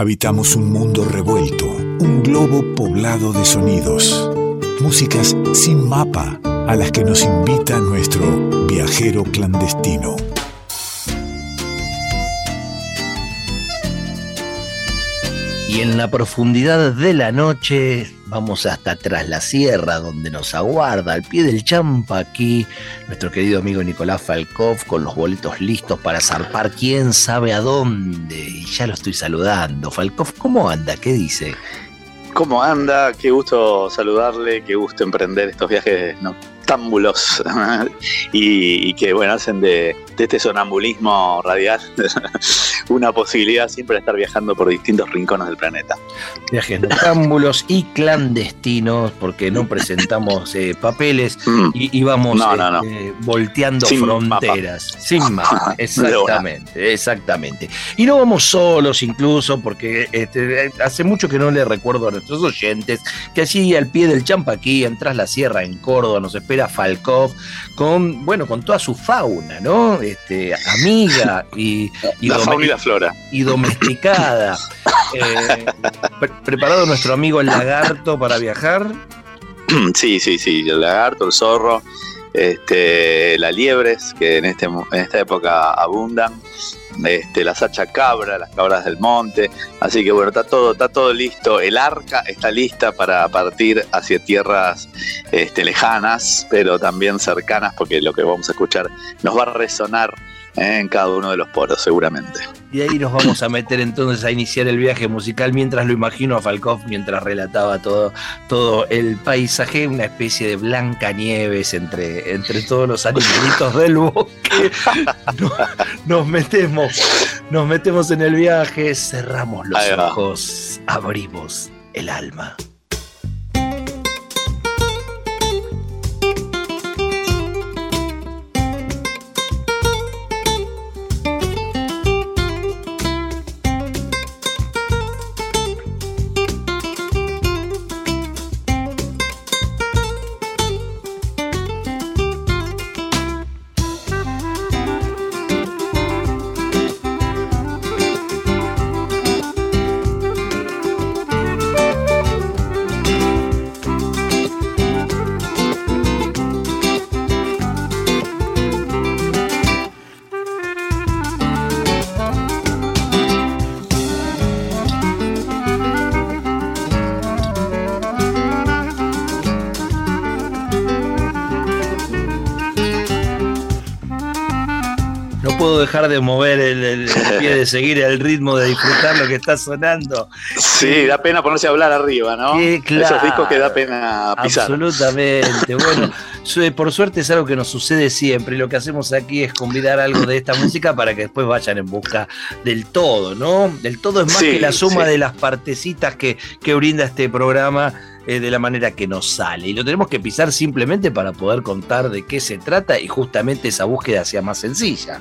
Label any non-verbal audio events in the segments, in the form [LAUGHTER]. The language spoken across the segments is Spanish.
Habitamos un mundo revuelto, un globo poblado de sonidos, músicas sin mapa a las que nos invita nuestro viajero clandestino. Y en la profundidad de la noche vamos hasta tras la sierra donde nos aguarda al pie del champa aquí nuestro querido amigo Nicolás Falkov con los boletos listos para zarpar quién sabe a dónde. Y ya lo estoy saludando. Falkov, ¿cómo anda? ¿Qué dice? ¿Cómo anda? Qué gusto saludarle, qué gusto emprender estos viajes noctámbulos [LAUGHS] y, que bueno, hacen de este sonambulismo radial [LAUGHS] una posibilidad siempre de estar viajando por distintos rincones del planeta. Viajes noctámbulos y clandestinos, porque no presentamos eh, papeles [LAUGHS] mm. y, vamos eh, volteando fronteras. Sin [LAUGHS] más, exactamente, exactamente. Y no vamos solos incluso, porque este, hace mucho que no le recuerdo a nuestros oyentes que allí al pie del Champaquí, en Tras la Sierra, en Córdoba, nos espera Falkov con, bueno, con toda su fauna, ¿no? Este, amiga y, la fauna y la flora. Y domesticada. [COUGHS] Eh, ¿Preparado nuestro amigo el lagarto para viajar? [COUGHS] Sí, sí, sí, el lagarto, el zorro, este, las liebres, que en, este, en esta época abundan, este, la sacha cabra, las cabras del monte. Así que bueno, está todo, está todo listo. El arca está lista para partir hacia tierras este, lejanas, pero también cercanas, porque lo que vamos a escuchar nos va a resonar en cada uno de los poros, seguramente. Y ahí nos vamos a meter entonces a iniciar el viaje musical mientras lo imagino a Falkov, mientras relataba todo, todo el paisaje, una especie de blanca nieves entre, entre todos los animalitos del bosque. Nos, metemos, nos metemos en el viaje, cerramos los ojos, abrimos el alma. Dejar de mover el, pie, de seguir el ritmo, de disfrutar lo que está sonando. Sí, da pena ponerse a hablar arriba, ¿no? claro, Esos discos que da pena pisar. Absolutamente. Bueno, [LAUGHS] por suerte es algo que nos sucede siempre y lo que hacemos aquí es convidar algo de esta música para que después vayan en busca del todo, ¿no? Del todo es más que la suma de las partecitas que, que brinda este programa eh, de la manera que nos sale. Y lo tenemos que pisar simplemente para poder contar de qué se trata y justamente esa búsqueda sea más sencilla.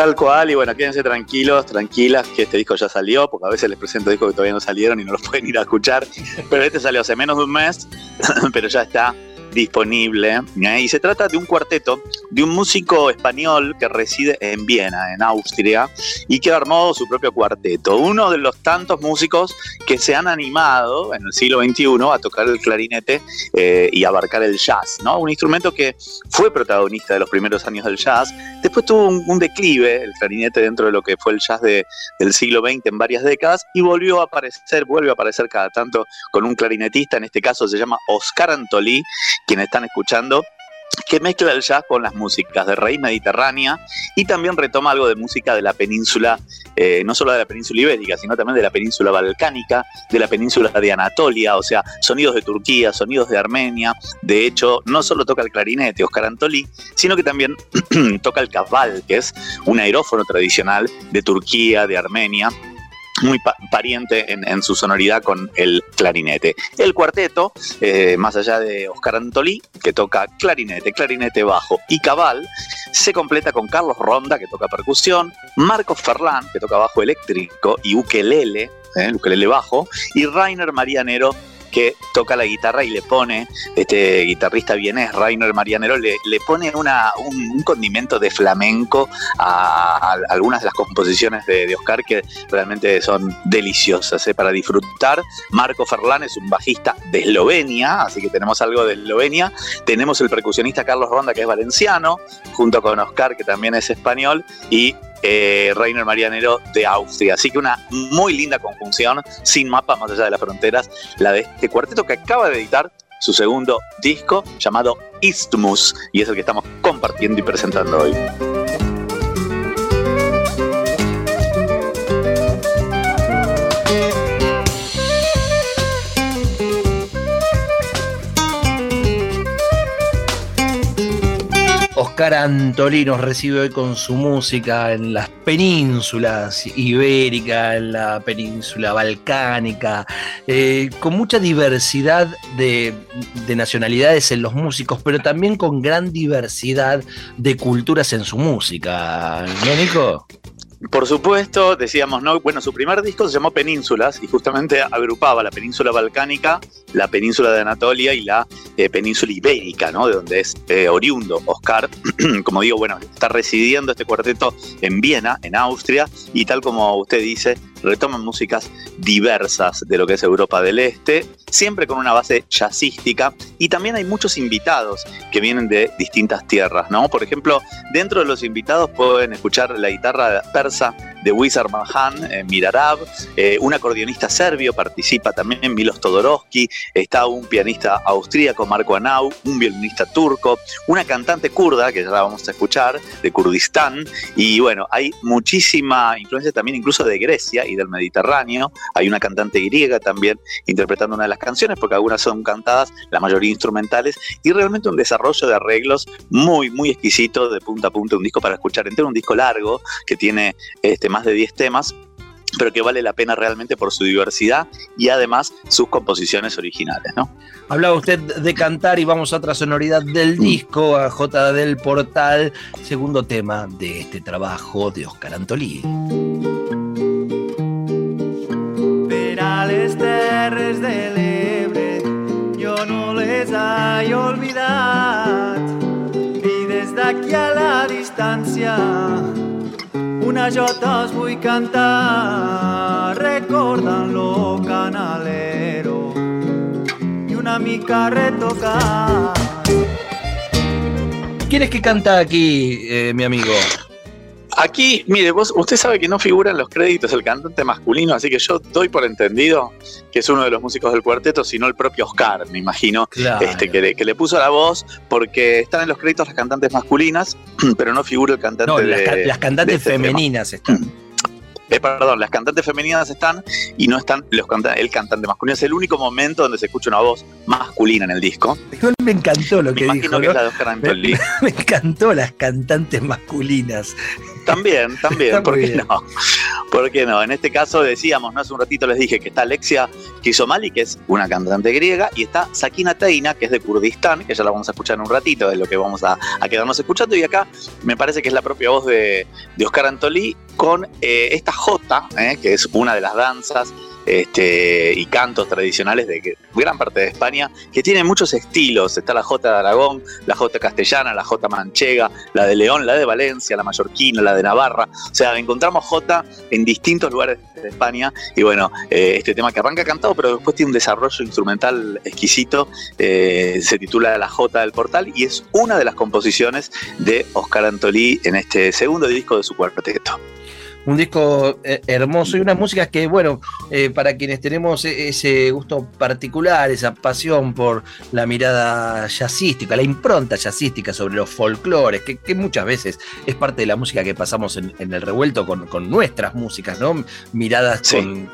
Tal cual, y bueno, quédense tranquilos, tranquilas, que este disco ya salió, porque a veces les presento discos que todavía no salieron y no los [LAUGHS] pueden ir a escuchar, pero este salió hace menos de un mes, [LAUGHS] pero ya está disponible. ¿eh? Y se trata de un cuarteto de un músico español que reside en Viena, en Austria, y que armó su propio cuarteto. Uno de los tantos músicos que se han animado en el siglo XXI a tocar el clarinete eh, y abarcar el jazz, ¿no? Un instrumento que fue protagonista de los primeros años del jazz. Después tuvo un, declive el clarinete dentro de lo que fue el jazz del siglo XX en varias décadas y volvió a aparecer, vuelve a aparecer cada tanto con un clarinetista, en este caso se llama Oscar Antolí, quienes están escuchando, que mezcla el jazz con las músicas de raíz mediterránea y también retoma algo de música de la península, eh, no solo de la península ibérica, sino también de la península balcánica, de la península de Anatolia, o sea, sonidos de Turquía, sonidos de Armenia. De hecho, no solo toca el clarinete Oscar Antolí, sino que también [CLEARS THROAT] toca el cabal, que es un aerófono tradicional de Turquía, de Armenia muy pariente en, su sonoridad con el clarinete. El cuarteto, eh, más allá de Oscar Antolí, que toca clarinete, clarinete bajo y cabal, se completa con Carlos Ronda, que toca percusión, Marcos Ferlán, que toca bajo eléctrico y ukelele, eh, ukelele bajo, y Rainer Marianero que toca la guitarra y le pone, este guitarrista vienes, Rainer Marianero, le, le pone una, un, condimento de flamenco a, algunas de las composiciones de, Oscar que realmente son deliciosas ¿eh? para disfrutar. Marco Ferlán es un bajista de Eslovenia, así que tenemos algo de Eslovenia. Tenemos el percusionista Carlos Ronda, que es valenciano, junto con Oscar, que también es español, y eh, Rainer Marianero de Austria. Así que una muy linda conjunción, sin mapa más allá de las fronteras, la de este cuarteto que acaba de editar su segundo disco llamado Isthmus, y es el que estamos compartiendo y presentando hoy. Oscar Antolí nos recibe hoy con su música en las penínsulas ibérica, en la península balcánica, eh, con mucha diversidad de, nacionalidades en los músicos, pero también con gran diversidad de culturas en su música. ¿No, Nico? Por supuesto, decíamos, ¿no? Bueno, su primer disco se llamó Penínsulas y justamente agrupaba la península balcánica, la península de Anatolia y la eh, península ibérica, ¿no? De donde es eh, oriundo Oscar. [CLEARS THROAT] como digo, bueno, está residiendo este cuarteto en Viena, en Austria, y tal como usted dice, retoman músicas diversas de lo que es Europa del Este, siempre con una base jazzística y también hay muchos invitados que vienen de distintas tierras, ¿no? Por ejemplo, dentro de los invitados pueden escuchar la guitarra persa de Wizard Mahan, eh, Mirarab, eh, un acordeonista serbio participa también, Milos Todorovsky, está un pianista austríaco, Marco Anau, un violinista turco, una cantante kurda, que ya la vamos a escuchar, de Kurdistán, y bueno, hay muchísima influencia también incluso de Grecia y del Mediterráneo, hay una cantante griega también interpretando una de las canciones, porque algunas son cantadas, la mayoría instrumentales, y realmente un desarrollo de arreglos muy, muy exquisito de punta a punta, un disco para escuchar entero, un disco largo que tiene este, más de 10 temas, pero que vale la pena realmente por su diversidad y además sus composiciones originales, ¿no? Hablaba usted de cantar y vamos a otra sonoridad del mm. disco, a J del Portal, segundo tema de este trabajo de Oscar Antolí. Perales terres de l'Ebre, yo no les he olvidado y desde aquí a la distancia una jota os vull cantar recordant lo canalero y una mica retocar. ¿Quién es que canta aquí, eh, mi amigo? Aquí, mire, vos, usted sabe que no figura en los créditos el cantante masculino, así que yo doy por entendido que es uno de los músicos del cuarteto, sino el propio Oscar, me imagino, este, que, le, que le puso la voz, porque están en los créditos las cantantes masculinas, [CLEARS THROAT] pero no figura el cantante no, las, cantantes este femeninas están. [CLEARS THROAT] Eh, perdón, las cantantes femeninas están y no están los el cantante masculino. Es el único momento donde se escucha una voz masculina en el disco. Me encantó lo que dijo. [LAUGHS] me, encantó las cantantes masculinas. También, también, ¿por qué no? ¿Por qué no? En este caso decíamos, ¿no? Hace un ratito les dije que está Alexia Kisomali, que es una cantante griega, y está Sakina Teina, que es de Kurdistán, que ya la vamos a escuchar en un ratito, es lo que vamos a, quedarnos escuchando. Y acá me parece que es la propia voz de, Oscar Antolí con eh, esta Jota, eh, que es una de las danzas este, y cantos tradicionales de gran parte de España, que tienen muchos estilos. Está la Jota de Aragón, la Jota castellana, la Jota manchega, la de León, la de Valencia, la mallorquina, la de Navarra. O sea, encontramos Jota en distintos lugares de España. Y bueno, eh, este tema que arranca cantado, pero después tiene un desarrollo instrumental exquisito. Eh, se titula La Jota del Portal y es una de las composiciones de Oscar Antolí en este segundo disco de su cuarteto un disco eh, hermoso y unas músicas que, bueno, eh, para quienes tenemos e-, ese gusto particular, esa pasión por la mirada jazzística, la impronta jazzística sobre los folclores, que, muchas veces es parte de la música que pasamos en, el revuelto con, nuestras músicas, ¿no? Miradas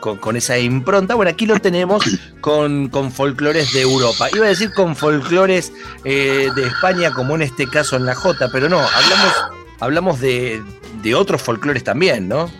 con, esa impronta. Bueno, aquí lo tenemos con, con folclores de Europa. Iba a decir con folclores eh, de España, como en este caso en la J, pero no, hablamos, hablamos de, otros folclores también, ¿no?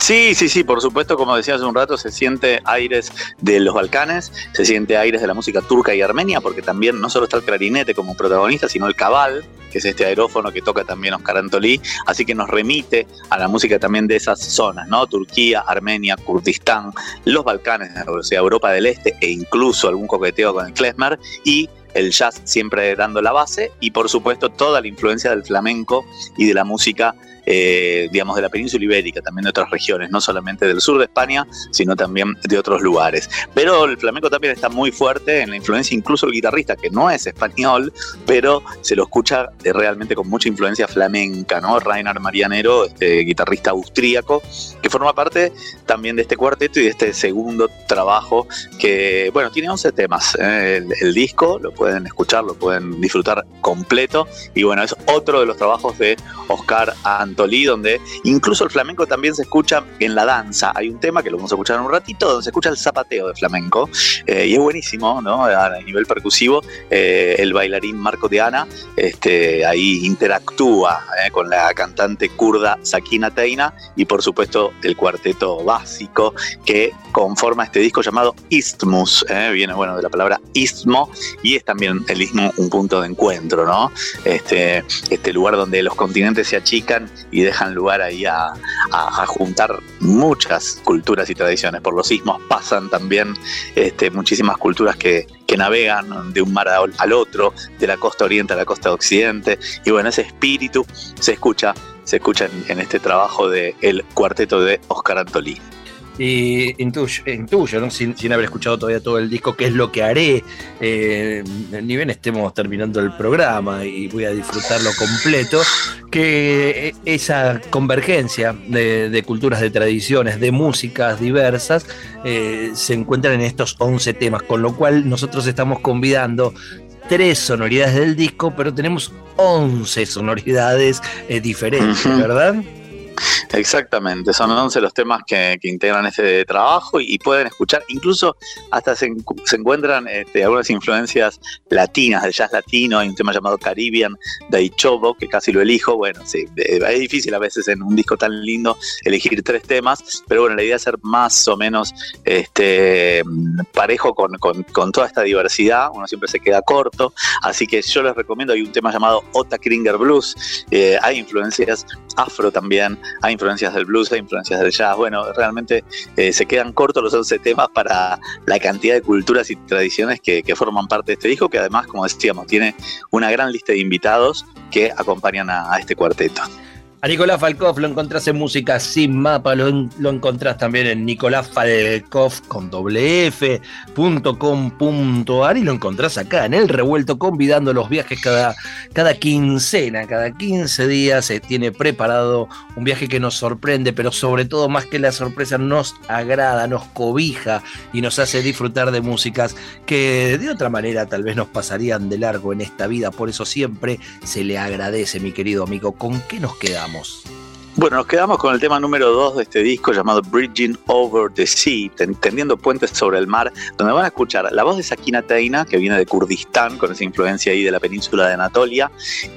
Sí, sí, sí, por supuesto, como decía hace un rato, se siente aires de los Balcanes, se siente aires de la música turca y armenia, porque también no solo está el clarinete como protagonista, sino el cabal, que es este aerófono que toca también Oscar Antolí, así que nos remite a la música también de esas zonas, ¿no? Turquía, Armenia, Kurdistán, los Balcanes, o sea, Europa del Este e incluso algún coqueteo con el klezmer y el jazz siempre dando la base y por supuesto toda la influencia del flamenco y de la música eh, digamos, de la península ibérica, también de otras regiones, no solamente del sur de España, sino también de otros lugares. Pero el flamenco también está muy fuerte en la influencia, incluso el guitarrista, que no es español, pero se lo escucha realmente con mucha influencia flamenca, ¿no? Rainer Marianero, este guitarrista austríaco, que forma parte también de este cuarteto y de este segundo trabajo que, bueno, tiene 11 temas. ¿eh? El, disco lo pueden escuchar, lo pueden disfrutar completo y bueno, es otro de los trabajos de Oscar Ant donde incluso el flamenco también se escucha en la danza. Hay un tema que lo vamos a escuchar un ratito, donde se escucha el zapateo de flamenco, eh, y es buenísimo, ¿no? A nivel percusivo, eh, el bailarín Marco de Ana este, ahí interactúa eh, con la cantante kurda Sakina Teina, y por supuesto el cuarteto básico que conforma este disco llamado Istmus, viene bueno de la palabra istmo, y es también el istmo un punto de encuentro, ¿no? Este, este lugar donde los continentes se achican y dejan lugar ahí a, juntar muchas culturas y tradiciones. Por los sismos pasan también este, muchísimas culturas que, navegan de un mar al otro, de la costa oriente a la costa occidente, y bueno, ese espíritu se escucha, se escucha en, en este trabajo del el cuarteto de Oscar Antolí y intuyo, ¿no? sin, haber escuchado todavía todo el disco, qué es lo que haré, eh, ni bien estemos terminando el programa y voy a disfrutarlo completo, que esa convergencia de, culturas, de tradiciones, de músicas diversas, eh, se encuentran en estos 11 temas, con lo cual nosotros estamos convidando tres sonoridades del disco, pero tenemos 11 sonoridades eh, diferentes, ¿verdad? Exactamente, son 11 los temas que, integran este trabajo y, pueden escuchar, incluso hasta se, encuentran este, algunas influencias latinas, del jazz latino, hay un tema llamado Caribbean de Ichobo, que casi lo elijo, bueno, sí, es difícil a veces en un disco tan lindo elegir tres temas, pero bueno, la idea es ser más o menos este, parejo con, toda esta diversidad, uno siempre se queda corto, así que yo les recomiendo, hay un tema llamado Ota Kringer Blues, eh, hay influencias afro también, hay influencias del blues, hay influencias del jazz. Bueno, realmente eh, se quedan cortos los 11 temas para la cantidad de culturas y tradiciones que, forman parte de este disco, que además, como decíamos, tiene una gran lista de invitados que acompañan a este cuarteto. A Nicolás Falkov lo encontrás en Música Sin Mapa, lo, encontrás también en nicolásfalkov con doble y lo encontrás acá en El Revuelto convidando los viajes cada, cada quincena, cada 15 días se tiene preparado un viaje que nos sorprende, pero sobre todo más que la sorpresa nos agrada, nos cobija y nos hace disfrutar de músicas que de otra manera tal vez nos pasarían de largo en esta vida, por eso siempre se le agradece mi querido amigo. ¿Con qué nos quedamos? regresamos. Bueno, nos quedamos con el tema número 2 de este disco llamado Bridging Over the Sea, tendiendo puentes sobre el mar, donde van a escuchar la voz de Sakina Teina, que viene de Kurdistán, con esa influencia ahí de la península de Anatolia,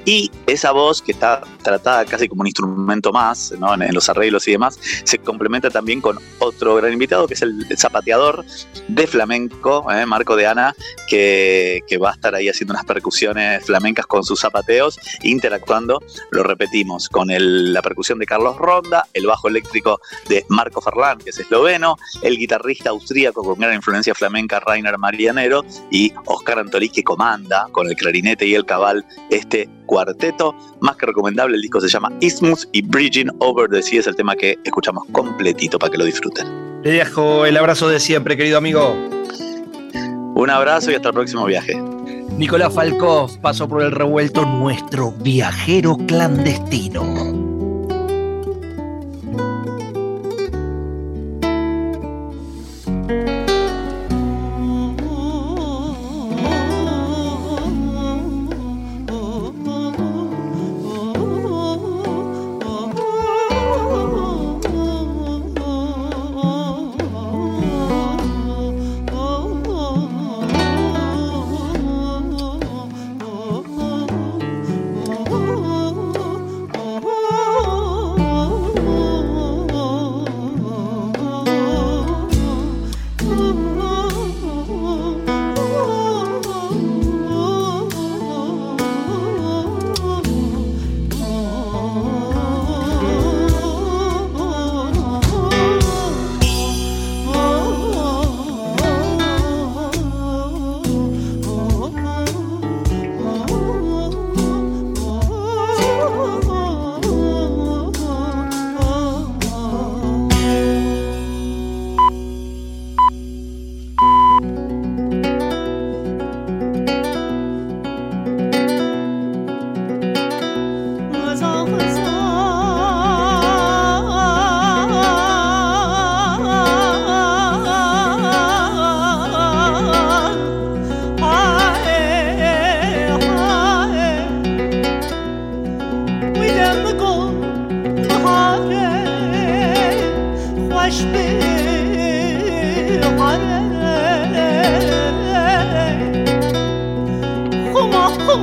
y esa voz que está tratada casi como un instrumento más, en, los arreglos y demás, se complementa también con otro gran invitado, que es el, zapateador de flamenco, ¿eh? Marco de Ana, que, va a estar ahí haciendo unas percusiones flamencas con sus zapateos, interactuando, lo repetimos, con la percusión de Carlos Ronda, el bajo eléctrico de Marco Ferlán, que es esloveno, el guitarrista austríaco con gran influencia flamenca Rainer Marianero y Oscar Antolí que comanda con el clarinete y el cabal este cuarteto. Más que recomendable, el disco se llama Isthmus y Bridging Over the Sea es el tema que escuchamos completito para que lo disfruten. Le dejo el abrazo de siempre, querido amigo. Un abrazo y hasta el próximo viaje. Nicolás Falcó pasó por el revuelto nuestro viajero clandestino.